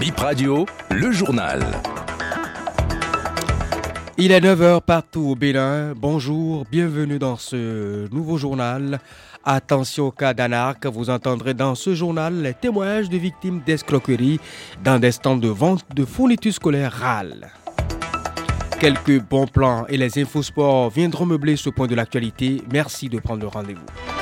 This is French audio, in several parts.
Bip Radio, le journal. Il est 9h partout au Bénin. Bonjour, bienvenue dans ce nouveau journal. Attention au cas d'anarque, vous entendrez dans ce journal les témoignages de victimes d'escroquerie dans des stands de vente de fournitures scolaires RAL. Quelques bons plans et les infosports viendront meubler ce point de l'actualité. Merci de prendre le rendez-vous.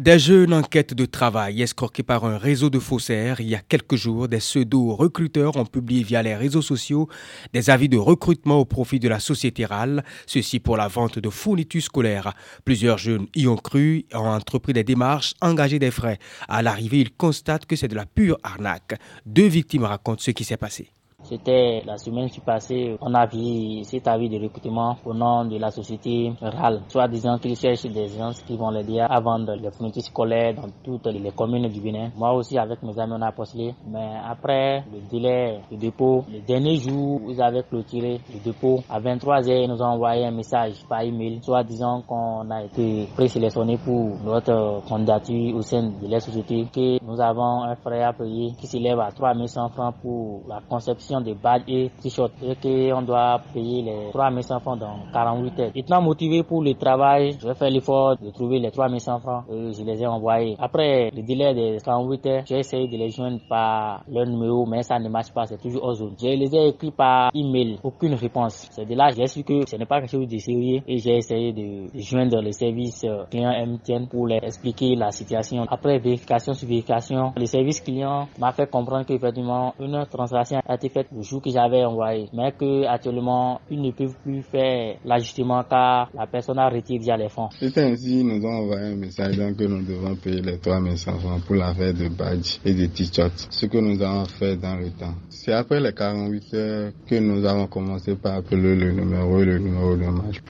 Des jeunes en quête de travail escroqués par un réseau de faussaires, il y a quelques jours, des pseudo-recruteurs ont publié via les réseaux sociaux des avis de recrutement au profit de la société RAL, ceci pour la vente de fournitures scolaires. Plusieurs jeunes y ont cru, ont entrepris des démarches, engagé des frais. À l'arrivée, ils constatent que c'est de la pure arnaque. Deux victimes racontent ce qui s'est passé. C'était la semaine qui passée, on a vu cet avis de recrutement au nom de la société RAL, soit disant qu'ils cherchent des gens qui vont les dire à vendre les fournitures scolaires dans toutes les communes du Bénin. Moi aussi, avec mes amis, on a postulé. Mais après le délai de dépôt, le dernier jour ils avaient clôturé le dépôt, à 23 h ils nous ont envoyé un message par email, soit disant qu'on a été présélectionné pour notre candidature au sein de la société, que nous avons un frais à payer qui s'élève à 3100 francs pour la conception des badges et t-shirts et qu'on doit payer les 3100 francs dans 48 heures. Étant motivé pour le travail, je vais faire l'effort de trouver les 3100 francs et je les ai envoyés. Après le délai de 48 heures, j'ai essayé de les joindre par leur numéro, mais ça ne marche pas, c'est toujours aux zone. Je les ai écrits par email, aucune réponse. C'est de là j'ai su que ce n'est pas quelque chose de sérieux et j'ai essayé de joindre le service euh, client MTN pour leur expliquer la situation. Après vérification sur vérification, le service client m'a fait comprendre qu'effectivement une transaction a été faite le jour que j'avais envoyé, mais que actuellement ils ne peuvent plus faire l'ajustement car la personne a retiré déjà les fonds. C'est ainsi, nous ont envoyé un message que nous devons payer les 3500 francs pour l'affaire de badge et de t-shirts, ce que nous avons fait dans le temps. C'est après les 48 heures que nous avons commencé par appeler le numéro et le numéro de match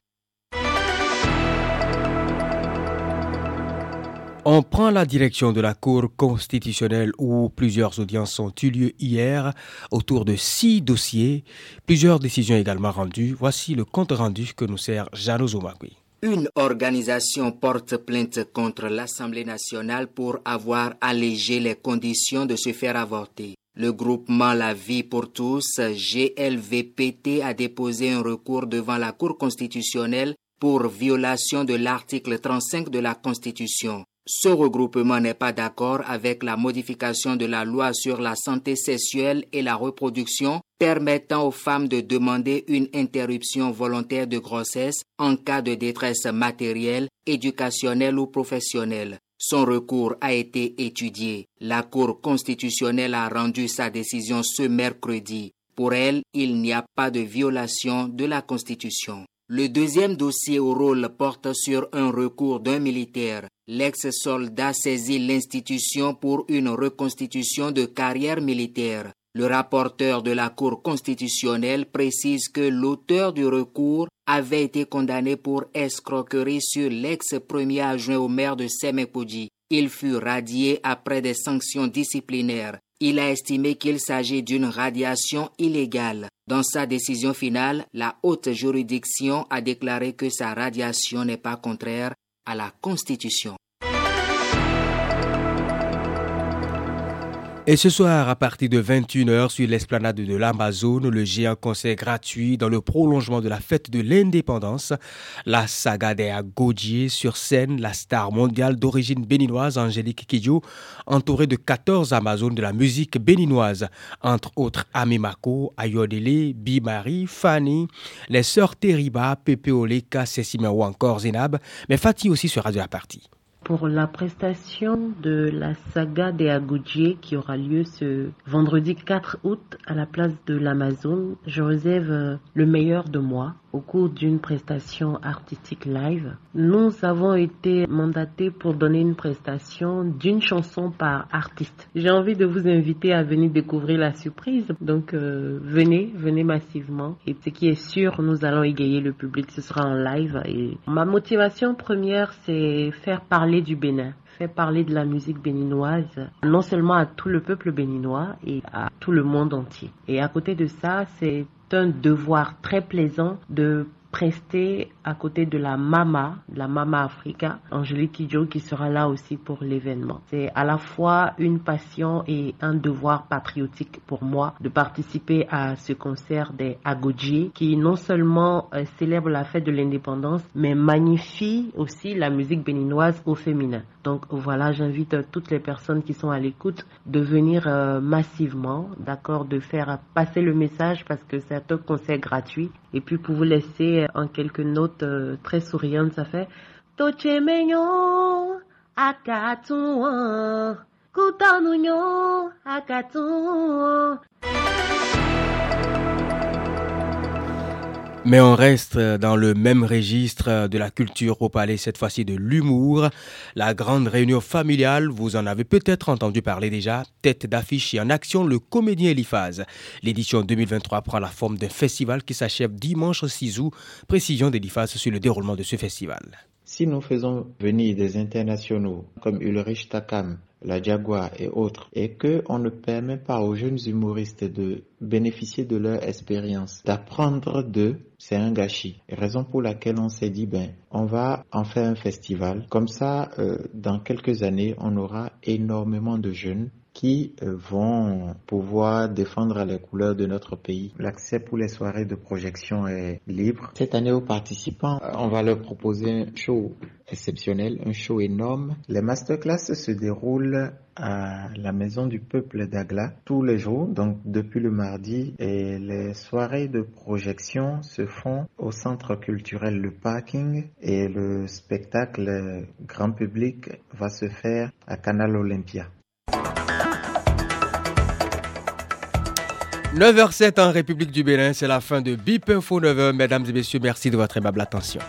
On prend la direction de la Cour constitutionnelle où plusieurs audiences ont eu lieu hier autour de six dossiers, plusieurs décisions également rendues. Voici le compte rendu que nous sert Jano Zomagui. Une organisation porte plainte contre l'Assemblée nationale pour avoir allégé les conditions de se faire avorter. Le groupement La Vie pour tous, GLVPT, a déposé un recours devant la Cour constitutionnelle pour violation de l'article 35 de la Constitution. Ce regroupement n'est pas d'accord avec la modification de la loi sur la santé sexuelle et la reproduction permettant aux femmes de demander une interruption volontaire de grossesse en cas de détresse matérielle, éducationnelle ou professionnelle. Son recours a été étudié. La Cour constitutionnelle a rendu sa décision ce mercredi. Pour elle, il n'y a pas de violation de la Constitution. Le deuxième dossier au rôle porte sur un recours d'un militaire. L'ex-soldat saisit l'institution pour une reconstitution de carrière militaire. Le rapporteur de la Cour constitutionnelle précise que l'auteur du recours avait été condamné pour escroquerie sur l'ex-premier adjoint au maire de Semepoudi. Il fut radié après des sanctions disciplinaires. Il a estimé qu'il s'agit d'une radiation illégale. Dans sa décision finale, la haute juridiction a déclaré que sa radiation n'est pas contraire à la Constitution. Et ce soir, à partir de 21h sur l'esplanade de l'Amazone, le géant concert gratuit dans le prolongement de la fête de l'indépendance. La saga des Godier sur scène, la star mondiale d'origine béninoise Angélique Kidjo, entourée de 14 Amazones de la musique béninoise, entre autres Amimako, Ayodele, Bimari, Fanny, les sœurs Teriba, Pepe Oleka, Sessima ou encore Zenab, mais Fatih aussi sera de la partie pour la prestation de la saga des Agoudiers qui aura lieu ce vendredi 4 août à la place de l'Amazon. Je réserve euh, le meilleur de moi au cours d'une prestation artistique live. Nous avons été mandatés pour donner une prestation d'une chanson par artiste. J'ai envie de vous inviter à venir découvrir la surprise. Donc euh, venez, venez massivement. Et ce qui est sûr, nous allons égayer le public. Ce sera en live. Et ma motivation première, c'est faire parler du Bénin parler de la musique béninoise, non seulement à tout le peuple béninois et à tout le monde entier. Et à côté de ça, c'est un devoir très plaisant de prester à côté de la Mama, la Mama Africa, Angélique Kidjo, qui sera là aussi pour l'événement. C'est à la fois une passion et un devoir patriotique pour moi de participer à ce concert des Agodji, qui non seulement euh, célèbre la fête de l'indépendance, mais magnifie aussi la musique béninoise au féminin. Donc voilà, j'invite toutes les personnes qui sont à l'écoute de venir euh, massivement, d'accord, de faire passer le message parce que c'est un concert gratuit. Et puis pour vous laisser en quelques notes euh, très souriantes, ça fait Toche Mais on reste dans le même registre de la culture au palais, cette fois-ci de l'humour. La grande réunion familiale, vous en avez peut-être entendu parler déjà, tête d'affiche et en action le comédien Eliphaz. L'édition 2023 prend la forme d'un festival qui s'achève dimanche 6 août. Précision d'Eliphaz sur le déroulement de ce festival. Si nous faisons venir des internationaux comme Ulrich Takam, la Jaguar et autres, et que on ne permet pas aux jeunes humoristes de bénéficier de leur expérience, d'apprendre d'eux, c'est un gâchis. Raison pour laquelle on s'est dit, ben, on va en faire un festival. Comme ça, euh, dans quelques années, on aura énormément de jeunes qui euh, vont pouvoir défendre les couleurs de notre pays. L'accès pour les soirées de projection est libre. Cette année aux participants, euh, on va leur proposer un show exceptionnel, un show énorme. Les masterclass se déroulent à la Maison du Peuple d'Agla tous les jours, donc depuis le mardi, et les soirées de projection se font au Centre culturel Le Parking et le spectacle grand public va se faire à Canal Olympia. 9h07 en République du Bénin, c'est la fin de BIP Info 9h. Mesdames et messieurs, merci de votre aimable attention.